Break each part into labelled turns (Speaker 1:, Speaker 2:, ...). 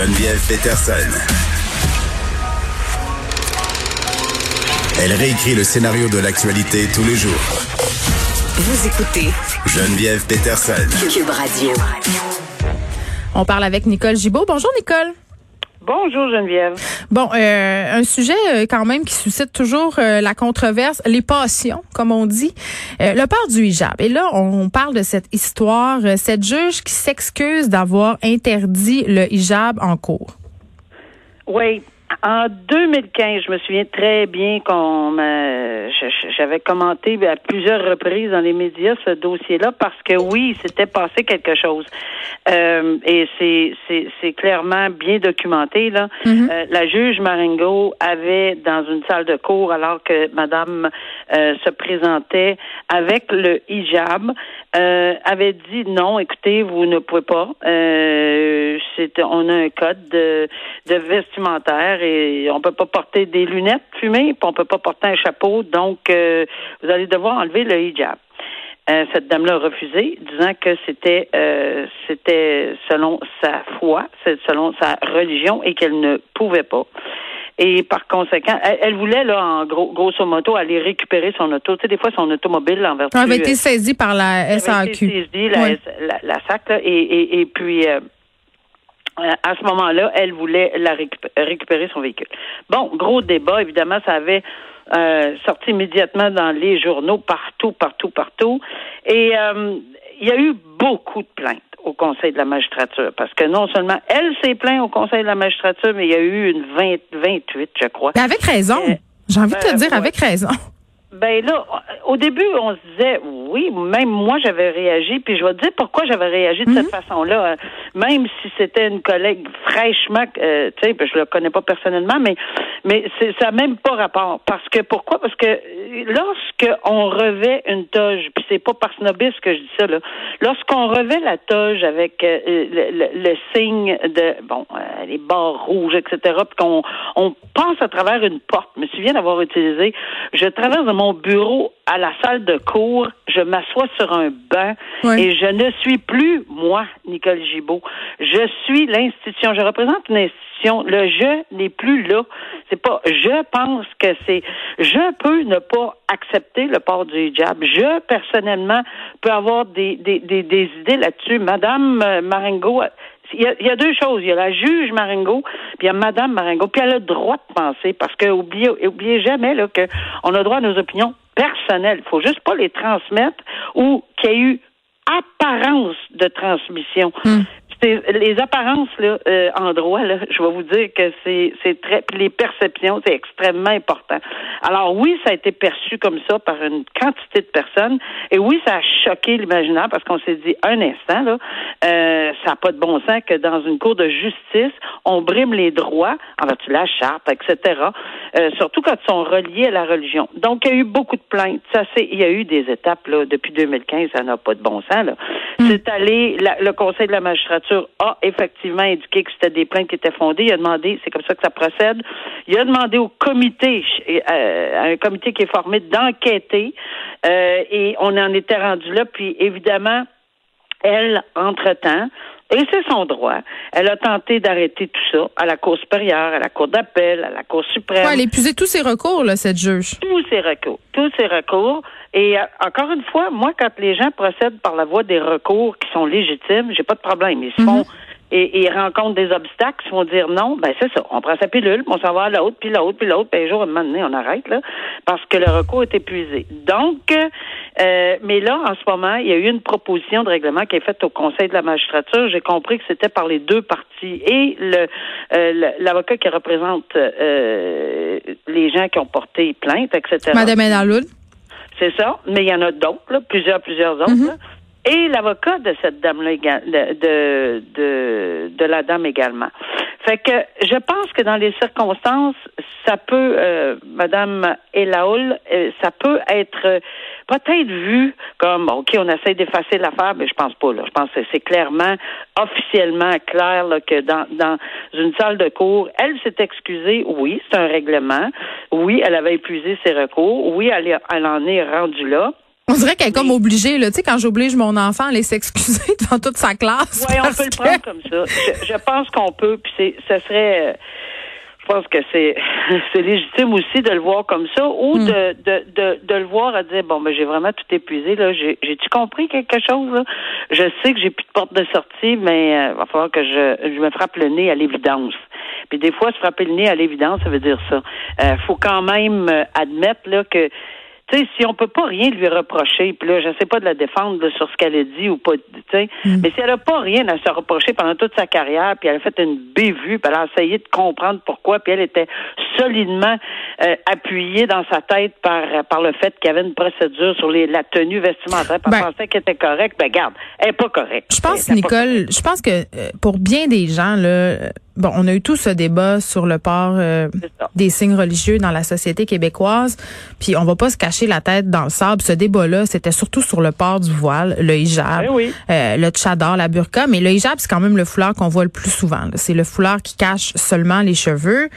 Speaker 1: Geneviève Peterson. Elle réécrit le scénario de l'actualité tous les jours.
Speaker 2: Vous écoutez
Speaker 1: Geneviève Peterson.
Speaker 2: Cube Radio.
Speaker 3: On parle avec Nicole Gibaud. Bonjour Nicole.
Speaker 4: Bonjour Geneviève.
Speaker 3: Bon, euh, un sujet euh, quand même qui suscite toujours euh, la controverse, les passions, comme on dit, le port du hijab. Et là, on, parle de cette histoire, cette juge qui s'excuse d'avoir interdit le hijab en cours.
Speaker 4: Oui, en 2015, je me souviens très bien qu'on j'avais commenté à plusieurs reprises dans les médias ce dossier-là parce que oui, s'était passé quelque chose. Euh, et c'est, c'est, c'est clairement bien documenté. Là. Mm-hmm. Euh, la juge Marengo avait dans une salle de cours, alors que Madame euh, se présentait avec le hijab, euh, avait dit non, écoutez, vous ne pouvez pas. Euh, on a un code de, de vestimentaire et on peut pas porter des lunettes fumées, puis on peut pas porter un chapeau, donc euh, vous allez devoir enlever le hijab. Euh, cette dame-là a refusé, disant que c'était euh, c'était selon sa foi, selon sa religion et qu'elle ne pouvait pas. Et par conséquent, elle, voulait, là, en gros, grosso modo, aller récupérer son auto. Tu sais, des fois, son automobile, en vertu...
Speaker 3: Elle avait été saisie par la SAQ. Elle avait été
Speaker 4: saisie, la, la, SAC, et, et, et puis... Euh, à ce moment-là, elle voulait la récupérer son véhicule. Bon, gros débat, évidemment, ça avait euh, sorti immédiatement dans les journaux, partout, partout, partout. Et euh, il y a eu beaucoup de plaintes Conseil de la magistrature, parce que non seulement elle s'est plainte au Conseil de la magistrature, mais il y a eu une 20, 28, je crois.
Speaker 3: Mais avec raison. J'ai envie de te dire, avec raison.
Speaker 4: Ben là, au début, on se disait oui, même moi j'avais réagi, puis je vais te dire pourquoi j'avais réagi de cette mhm. façon-là, même si c'était une collègue fraîchement, euh, tu sais, ben, je le connais pas personnellement, mais mais c'est ça n'a même pas rapport. Parce que pourquoi? Parce que lorsque on revêt une toge, puis c'est pas par snobisme que je dis ça là, lorsqu'on revêt la toge avec euh, le, signe de bon euh, les barres rouges, etc., puis qu'on on passe à travers une porte. Je me souviens d'avoir utilisé, je traverse mon bureau à la salle de cours, je m'assois sur un banc et je ne suis plus moi, Nicole Gibault. Je suis l'institution. Je représente une institution. Le je n'est plus là. C'est pas je pense que c'est je peux ne pas accepter le port du hijab. Je personnellement peux avoir des, des, des, des idées là-dessus. Madame euh, Marengo il y, a, deux choses. Il y a la juge Marengo, puis il y a Madame Marengo, puis elle a le droit de penser, parce que oubliez, oubliez jamais là, qu'on a droit à nos opinions personnelles. Il faut juste pas les transmettre ou qu'il y ait eu apparence de transmission. Hmm les apparences là, euh, en droit, là, je vais vous dire que c'est c'est très les perceptions, c'est extrêmement important. Alors oui, ça a été perçu comme ça par une quantité de personnes, et oui, ça a choqué l'imaginaire parce qu'on s'est dit un instant là, euh, ça n'a pas de bon sens que dans une cour de justice, on brime les droits en vertu de la charte, etc. Euh, surtout quand ils sont reliés à la religion. Donc il y a eu beaucoup de plaintes. Ça c'est, il y a eu des étapes là depuis 2015, ça n'a pas de bon sens là. Mm. C'est allé le Conseil de la magistrature a effectivement indiqué que c'était des plaintes qui étaient fondées. Il a demandé, c'est comme ça que ça procède, il a demandé au comité, euh, un comité qui est formé d'enquêter, euh, et on en était rendu là. Puis évidemment, elle, entre-temps, et c'est son droit. Elle a tenté d'arrêter tout ça à la Cour supérieure, à la Cour d'appel, à la Cour suprême.
Speaker 3: elle a épuisé tous ses recours, là, cette juge.
Speaker 4: Tous ses recours. Tous ses recours. Et euh, encore une fois, moi, quand les gens procèdent par la voie des recours qui sont légitimes, j'ai pas de problème. Ils se font mhm et, ils rencontrent des obstacles, ils vont dire non, ben c'est ça. On prend sa pilule, on s'en va à l'autre, puis l'autre, puis l'autre, puis un jour, à un moment donné, on arrête, là, parce que le recours est épuisé. Donc, euh, mais là, en ce moment, il y a eu une proposition de règlement qui est faite au Conseil de la magistrature. J'ai compris que c'était par les deux parties et le euh, l'avocat qui représente euh, les gens qui ont porté plainte, etc.
Speaker 3: Madame Enaloul.
Speaker 4: C'est ça, mais il y en a d'autres, plusieurs, plusieurs autres. Mm-hmm. Et l'avocat de cette dame-là, de, de, de, la dame également. Fait que je pense que dans les circonstances, ça peut, euh, Madame Elaoul, euh, ça peut être euh, peut-être vu comme, OK, on essaie d'effacer l'affaire, mais je pense pas. Là. Je pense que c'est clairement, officiellement clair là, que dans, dans une salle de cours, elle s'est excusée. Oui, c'est un règlement. Oui, elle avait épuisé ses recours. Oui, elle, elle en est rendue là.
Speaker 3: On dirait qu'elle est comme obligée, là. Tu sais, quand j'oblige mon enfant à aller s'excuser devant toute sa classe.
Speaker 4: Oui, on peut le prendre comme ça. Je, pense qu'on peut, puis c'est, ce serait, je pense que c'est, c'est légitime aussi de le voir comme ça, ou hmm. de, de, de, de, le voir à dire, bon, ben, j'ai vraiment tout épuisé, là. J'ai, j'ai-tu compris quelque chose, là? Je sais que j'ai plus de porte de sortie, mais il euh, va falloir que je, je me frappe le nez à l'évidence. Puis des fois, se frapper le nez à l'évidence, ça veut dire ça. Euh, faut quand même euh, admettre, là, que tu sais, si on peut pas rien lui reprocher, puis là, je sais pas de la défendre sur ce qu'elle a dit ou pas, tu sais, mm. mais si elle a pas rien à se reprocher pendant toute sa carrière, puis elle a fait une bévue, puis elle a essayé de comprendre pourquoi, puis elle était solidement euh, appuyée dans sa tête par par le fait qu'il y avait une procédure sur les, la tenue vestimentaire, puis elle ben pensait qu'elle était correcte, ben garde, elle est pas correcte.
Speaker 3: Je pense, Nicole, je pense que euh, pour bien des gens, là, Bon, on a eu tout ce débat sur le port euh, des signes religieux dans la société québécoise, puis on va pas se cacher la tête dans le sable. Ce débat-là, c'était surtout sur le port du voile, le hijab,
Speaker 4: eh
Speaker 3: euh, le tchadar, la burqa, mais le hijab, c'est quand même le foulard qu'on voit le plus souvent. C'est le foulard qui cache seulement les cheveux.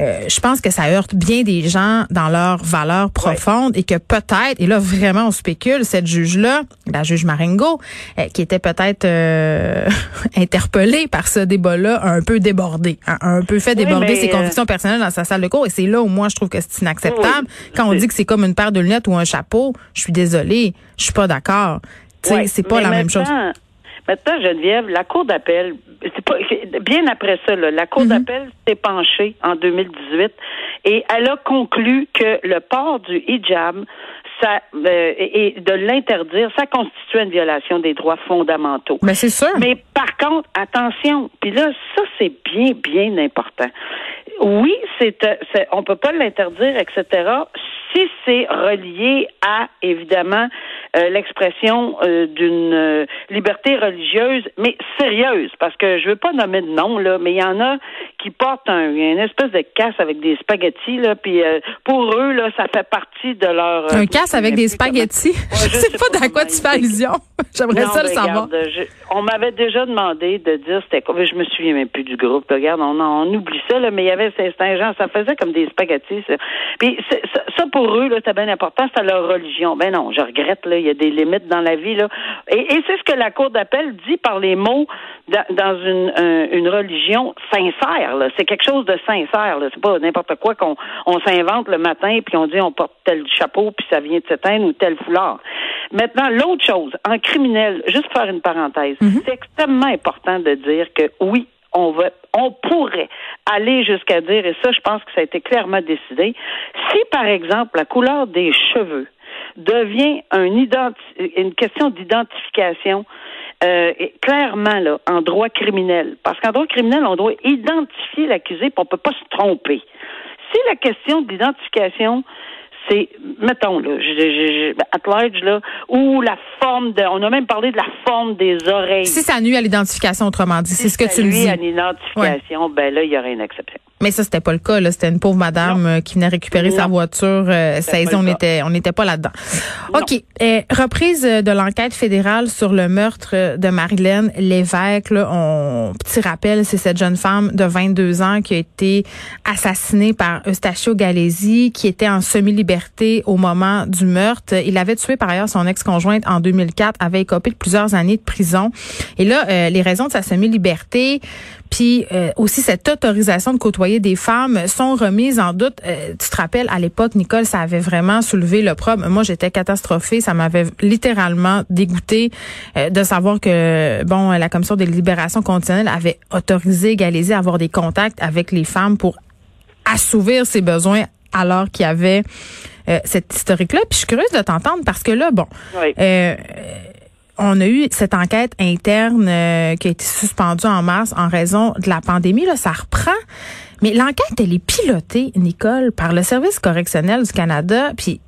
Speaker 3: Euh, je pense que ça heurte bien des gens dans leurs valeurs profondes et que peut-être, et là vraiment on spécule, cette juge-là, la juge Marengo, euh, qui était peut-être euh, interpellée par ce débat-là, un peu débordé, hein, un peu fait déborder ses convictions personnelles dans sa salle de cours. Et c'est là où moi je trouve que c'est inacceptable. Quand on dit que c'est comme une paire de lunettes ou un chapeau, je suis désolée, je suis pas d'accord. c'est pas la même chose.
Speaker 4: Maintenant, Geneviève, la Cour d'appel, c'est pas bien après ça, la Cour mhm. d'appel s'est penchée en 2018 et elle a conclu que le port du hijab ça, euh, et de l'interdire, ça constitue une violation des droits fondamentaux.
Speaker 3: Mais c'est sûr.
Speaker 4: Mais par contre, attention, puis là, ça c'est bien, bien important. Oui, c'est, euh, on peut pas l'interdire, etc. Si c'est relié à évidemment l'expression euh, d'une euh, liberté religieuse, mais sérieuse, parce que je veux pas nommer de nom là, mais il y en a qui portent un, une espèce de casse avec des spaghettis là, puis pour eux là, ça fait partie de leur
Speaker 3: un casse avec des spaghettis? je sais pas dans quoi tu fais allusion. J'aimerais ça le savoir.
Speaker 4: on m'avait déjà demandé de dire c'était quoi, je me souviens même plus du groupe. Regarde, on, on oublie ça là, mais il y avait certains gens, ça faisait comme des spaghettis. Ça. Puis ça, ça, pour eux là, c'était bien important, c'était leur religion. Ben non, je regrette là il y a des limites dans la vie. Là. Et, c'est ce que la Cour d'appel dit par les mots dans une, une religion sincère. C'est quelque chose de sincère. C'est pas n'importe quoi qu'on on s'invente le matin puis on dit on porte tel chapeau puis ça vient de s'éteindre ou tel foulard. Maintenant, l'autre chose, en criminel, juste faire une parenthèse, mm-hmm. c'est extrêmement important de dire que oui, on va, on pourrait aller jusqu'à dire, et ça, je pense que ça a été clairement décidé, si par exemple la couleur des cheveux devient un une question d'identification euh, clairement là, en droit criminel. Parce qu'en droit criminel, on doit identifier l'accusé, puis on ne peut pas se tromper. Si la question d'identification c'est, mettons, là, je, at large, là, ou la forme de, on a même parlé de la forme des oreilles.
Speaker 3: Si ça nuit à l'identification, autrement dit, c'est ce que tu me dis.
Speaker 4: Si ça nuit à l'identification, ben là, il y aurait une exception.
Speaker 3: Mais ça, c'était pas le cas. Là. C'était une pauvre madame euh, qui venait récupérer sa voiture. Euh, on n'était on n'était pas là-dedans. OK. Euh, reprise de l'enquête fédérale sur le meurtre de Marilyn Lévesque. Là, on, petit rappel, c'est cette jeune femme de 22 ans qui a été assassinée par Eustachio Galési, qui était en semi-liberté au moment du meurtre. Il avait tué par ailleurs son ex-conjointe en 2004, avait écopé de plusieurs années de prison. Et là, les raisons de sa semi-liberté, puis euh, aussi cette autorisation de côtoyer des femmes sont remises en doute. Euh, tu te rappelles à l'époque, Nicole, ça avait vraiment soulevé le problème. Moi, j'étais catastrophée, ça m'avait littéralement dégoûté euh, de savoir que bon, la commission des libérations conditionnelles avait autorisé Galésie à avoir des contacts avec les femmes pour assouvir ses besoins alors qu'il y avait cette historique-là. Puis je suis curieuse de t'entendre parce que là, bon,
Speaker 4: oui
Speaker 3: on a eu cette enquête interne euh, qui a été suspendue en mars en raison de la pandémie. Là, ça reprend. Mais l'enquête, elle est pilotée, Nicole, par le Service correctionnel du Canada. Puis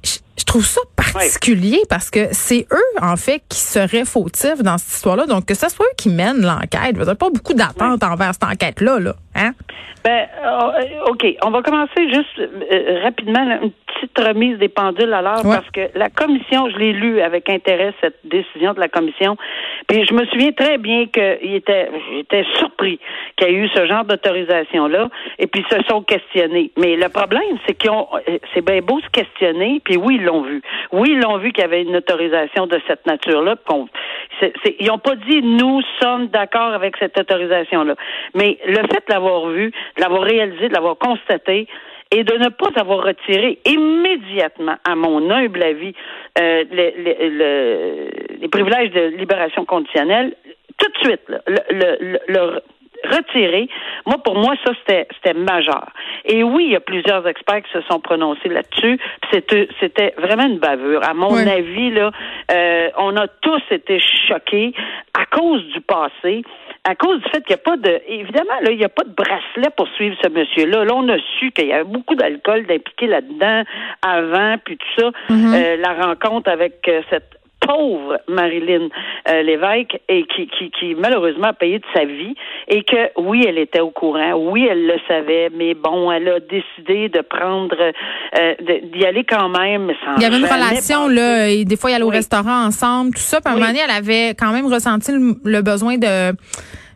Speaker 3: trouve ça particulier parce que c'est eux, en fait, qui seraient fautifs dans cette histoire-là. Donc, que ce soit eux qui mènent l'enquête. Vous n'avez pas beaucoup d'attente envers cette enquête-là, là. Hein?
Speaker 4: Ben, euh, OK. On va commencer juste euh, rapidement, une petite remise des pendules à l'heure, parce que la commission, je l'ai lu avec intérêt, cette décision de la commission. Puis je me souviens très bien qu'il était, j'étais surpris qu'il y ait eu ce genre d'autorisation-là, et puis ils se sont questionnés. Mais le problème, c'est qu'ils ont, euh, c'est bien beau se questionner, puis oui, ils l'ont vu. Oui, ils l'ont vu qu'il y avait une autorisation de cette nature-là. ils n'ont pas dit nous sommes d'accord avec cette autorisation-là. Mais le fait de l'avoir vu, de l'avoir réalisé, de l'avoir constaté, et de ne pas avoir retiré immédiatement, à mon humble avis, euh, les, privilèges de libération conditionnelle, tout de suite, le, le, retirer. Moi, pour moi, ça, c'était, c'était majeur. Et oui, il y a plusieurs experts qui se sont prononcés là-dessus. C'était, c'était vraiment une bavure. À mon avis, là, euh, on a tous été choqués à cause du passé à cause du fait qu'il n'y a pas de, évidemment, là, il n'y a pas de bracelet pour suivre ce monsieur-là. Là, on a su qu'il y avait beaucoup d'alcool d'impliqué là-dedans avant, puis tout ça. Mm-hmm. Euh, la rencontre avec euh, cette pauvre Marilyn euh, Lévesque et qui, qui, qui malheureusement a payé de sa vie et que oui, elle était au courant, oui, elle le savait, mais bon, elle a décidé de prendre euh, d'y aller quand même sans
Speaker 3: Il y avait une relation là, et des fois il allait au restaurant ensemble, tout ça, puis à un moment donné, elle avait quand même ressenti le, besoin de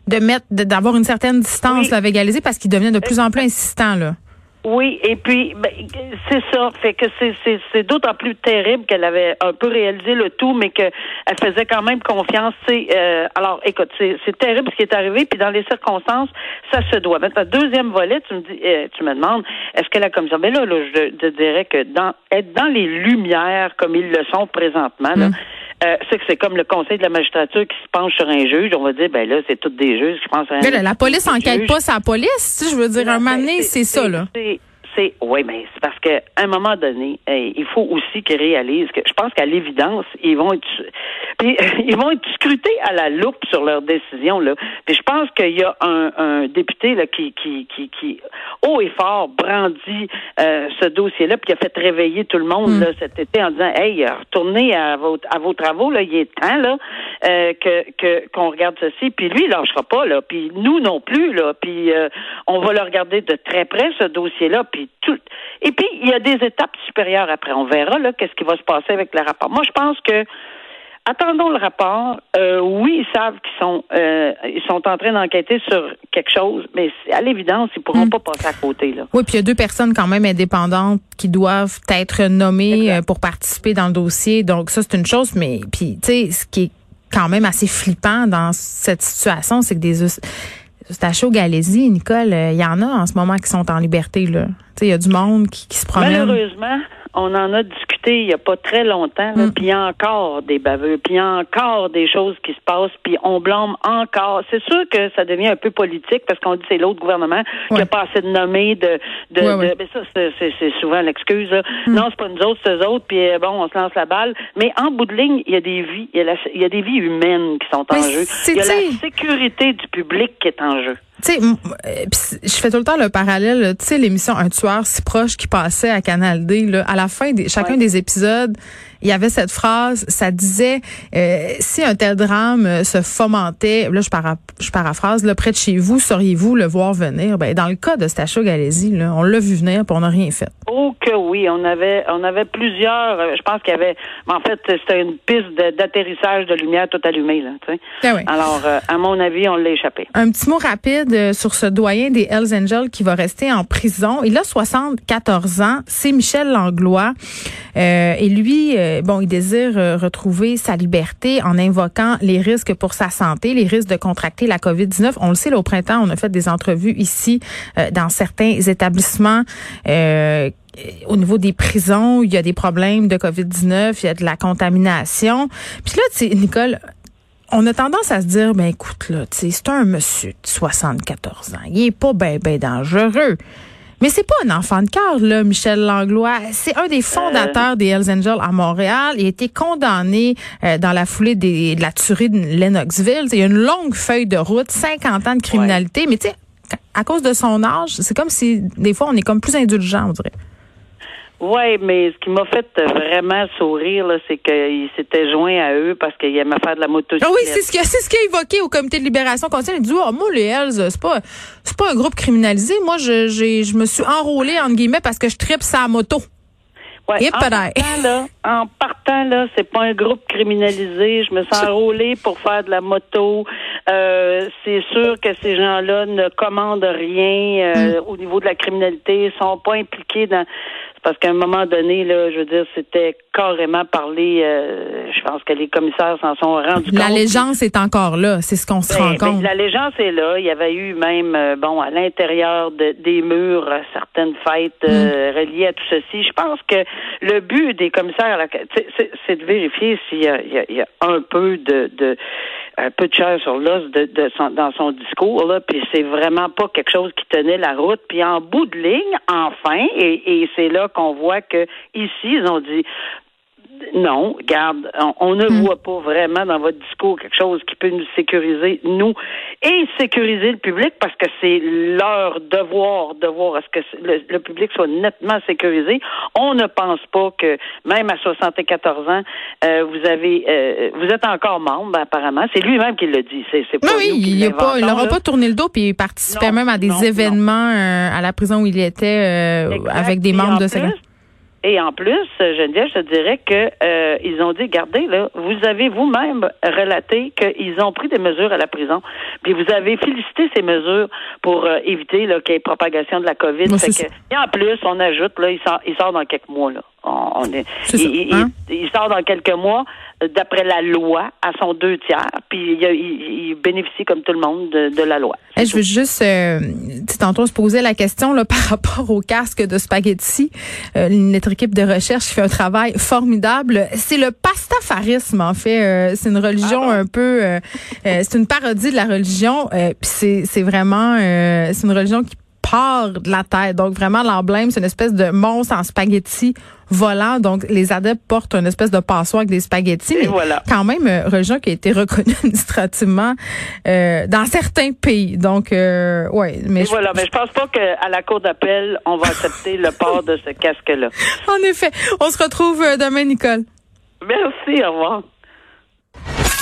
Speaker 3: de mettre d'avoir une certaine distance avec Alizé parce qu'il devenait de plus en plus insistant là.
Speaker 4: Oui, et puis ben, c'est ça, fait que c'est d'autant plus terrible qu'elle avait un peu réalisé le tout, mais qu'elle faisait quand même confiance. Euh, alors, écoute, c'est terrible ce qui est arrivé, puis dans les circonstances, ça se doit. Maintenant, deuxième volet, tu me dis, euh, tu me demandes, est-ce que la commission, mais là, là je, te dirais que dans être dans les lumières comme ils le sont présentement, là, mm. Euh, c'est que c'est comme le conseil de la magistrature qui se penche sur un juge. On va dire, ben là, c'est tous des juges qui pensent à un
Speaker 3: Mais la police enquête pas sa police. Je veux dire, un moment donné, c'est ça, là
Speaker 4: oui, mais c'est parce qu'à un moment donné, il faut aussi qu'ils réalisent que je pense qu'à l'évidence, ils vont être ils vont être scrutés à la loupe sur leurs décisions là. Puis je pense qu'il y a un, député là qui, qui, qui, qui haut et fort brandit euh, ce dossier-là, puis qui a fait réveiller tout le monde hmm. là, cet été en disant Hey, retournez à vos à vos travaux, là, il est temps là euh, que, que qu'on regarde ceci. Puis lui, il lâchera pas, là, puis nous non plus, là, puis euh, on va le regarder de très près, ce dossier-là, puis et puis, il y a des étapes supérieures après. On verra là qu'est-ce qui va se passer avec le rapport. Moi, je pense que attendons le rapport. Euh, oui, ils savent qu'ils sont euh, ils sont en train d'enquêter sur quelque chose, mais à l'évidence, ils pourront hmm. pas passer à côté là.
Speaker 3: Oui, puis il y a deux personnes quand même indépendantes qui doivent être nommées euh, pour participer dans le dossier. Donc ça, c'est une chose, mais puis tu sais, ce qui est quand même assez flippant dans cette situation, c'est que des Eustachio Galésie, Nicole, il y en a en ce moment qui sont en liberté là. Il y a du monde qui, qui se promène.
Speaker 4: Malheureusement, on en a discuté il n'y a pas très longtemps, mm. puis il y a encore des baveux, puis il y a encore des choses qui se passent, puis on blâme encore. C'est sûr que ça devient un peu politique parce qu'on dit c'est l'autre gouvernement qui n'a pas assez de nommés de, de, mais ça c'est souvent l'excuse. Mm. Non, c'est pas nous autres, c'est eux autres, puis euh, bon, on se lance la balle. Mais en bout de ligne, il y a des vies, il y a, des vies humaines qui sont en jeu. Il y a la sécurité du public qui est en jeu.
Speaker 3: Tu sais, euh, je fais tout le temps le parallèle. Tu sais, l'émission Un tueur si proche qui passait à Canal D. Là, à la fin de chacun des épisodes, il y avait cette phrase, ça disait euh, si un tel drame euh, se fomentait, là je, je paraphrase, là, près de chez vous, sauriez-vous le voir venir? Ben dans le cas de Stacha Galési, là, on l'a vu venir, puis on n'a rien fait.
Speaker 4: Oh que oui, on avait on avait plusieurs. Euh, je pense qu'il y avait, en fait, c'était une piste d'atterrissage de, lumière tout allumée là. Tu sais. Ah oui. Alors, à mon avis, on l'a échappé.
Speaker 3: Un petit mot rapide sur ce doyen des Hells Angels qui va rester en prison. Il a 74 ans. C'est Michel Langlois, et lui euh, bon, il désire euh, retrouver sa liberté en invoquant les risques pour sa santé, les risques de contracter la COVID-19. On le sait, là, au printemps, on a fait des entrevues ici euh, dans certains établissements. au niveau des prisons, il y a des problèmes de COVID-19, il y a de la contamination. Puis là, tu sais, Nicole, on a tendance à se dire, ben écoute, là, c'est un monsieur de 74 ans. Il est pas ben, ben dangereux. Mais c'est pas un enfant de cœur, là, Michel Langlois. C'est un des fondateurs des Hells Angels à Montréal. Il a été condamné euh, dans la foulée des, de la tuerie de Lennoxville. Il y a une longue feuille de route, 50 ans de criminalité. Mais tu sais, à cause de son âge, c'est comme si des fois on est comme plus indulgent, on dirait.
Speaker 4: Oui, mais ce qui m'a fait vraiment sourire, là, c'est qu'il s'était joint à eux parce qu'il aimait faire de la motocyclette.
Speaker 3: Ah oui, c'est ce qu'il c'est ce qu'il a évoqué au comité de libération continue. Il dit, oh, moi, les Hells, c'est pas, c'est pas un groupe criminalisé. Moi, je, j'ai, je me suis enrôlé, entre guillemets, parce que je tripe sa moto.
Speaker 4: Ouais, en partant, là, en partant, là, c'est pas un groupe criminalisé. Je me sens enrôlée pour faire de la moto. Euh, c'est sûr que ces gens-là ne commandent rien euh, au niveau de la criminalité, Ils sont pas impliqués dans. Parce qu'à un moment donné, là, je veux dire, c'était carrément parlé. euh, je pense que les commissaires s'en sont rendus compte.
Speaker 3: L'allégeance est encore là. C'est ce qu'on se
Speaker 4: Ben,
Speaker 3: rend
Speaker 4: ben,
Speaker 3: compte.
Speaker 4: L'allégeance est là. Il y avait eu même, euh, bon, à l'intérieur de- des murs, euh, certaines fêtes euh,
Speaker 3: Mm.
Speaker 4: reliées à tout ceci. Je pense que le but des commissaires, c'est- de vérifier s'il y a, un peu de, un peu de chair sur l'os de, dans son discours là. Puis c'est vraiment pas quelque chose qui tenait la route. Puis en bout de ligne, enfin, et, et c'est là qu'on voit que ici ils ont dit non, garde, on, on ne
Speaker 3: Hmm.
Speaker 4: voit pas vraiment dans votre discours quelque chose qui peut nous sécuriser, nous, et sécuriser le public, parce que c'est leur devoir de voir à ce que le, le public soit nettement sécurisé. On ne pense pas que, même à 74 ans, euh, vous avez, euh, vous êtes encore membre, apparemment. C'est lui-même qui le dit. C'est, c'est pas
Speaker 3: Oui, oui,
Speaker 4: nous qui
Speaker 3: il n'aura pas tourné le dos puis il participait
Speaker 4: Non,
Speaker 3: même à des
Speaker 4: non, non.
Speaker 3: événements euh, à la prison où il était euh, avec des membres de sa
Speaker 4: Et en plus, Geneviève, je te dirais que euh, ils ont dit, regardez, là, vous avez vous-même relaté qu'ils ont pris des mesures à la prison, puis vous avez félicité ces mesures pour euh, éviter qu'il y ait propagation de la COVID. Fait que- et en plus, on ajoute, là, il sort, il sort dans quelques mois, là. On, on est, il,
Speaker 3: hein?
Speaker 4: il- il sort dans quelques mois, d'après la loi, à son deux tiers, puis il, a- il- il bénéficie comme tout le monde de, de la loi.
Speaker 3: Eh, je veux juste, euh, tantôt on se posait la question là, par rapport au casque de spaghetti. Euh, notre équipe de recherche fait un travail formidable. C'est le pastafarisme en fait. Euh, c'est une religion
Speaker 4: Ah
Speaker 3: un peu, euh, euh, c'est une parodie de la religion. Euh, Puis c'est c'est vraiment, euh, c'est une religion qui part de la tête. Donc vraiment l'emblème, c'est une espèce de monstre en spaghetti volant. Donc les adeptes portent une espèce de passoire avec des spaghettis.
Speaker 4: Et
Speaker 3: mais
Speaker 4: voilà.
Speaker 3: quand même euh, religion qui a été reconnue administrativement euh, dans certains pays. Donc, euh, ouais, mais
Speaker 4: Et
Speaker 3: je-
Speaker 4: voilà, mais je pense pas qu'à la cour d'appel, on va accepter le port de ce casque-là.
Speaker 3: en effet, on se retrouve euh, demain, Nicole.
Speaker 4: Merci, au revoir.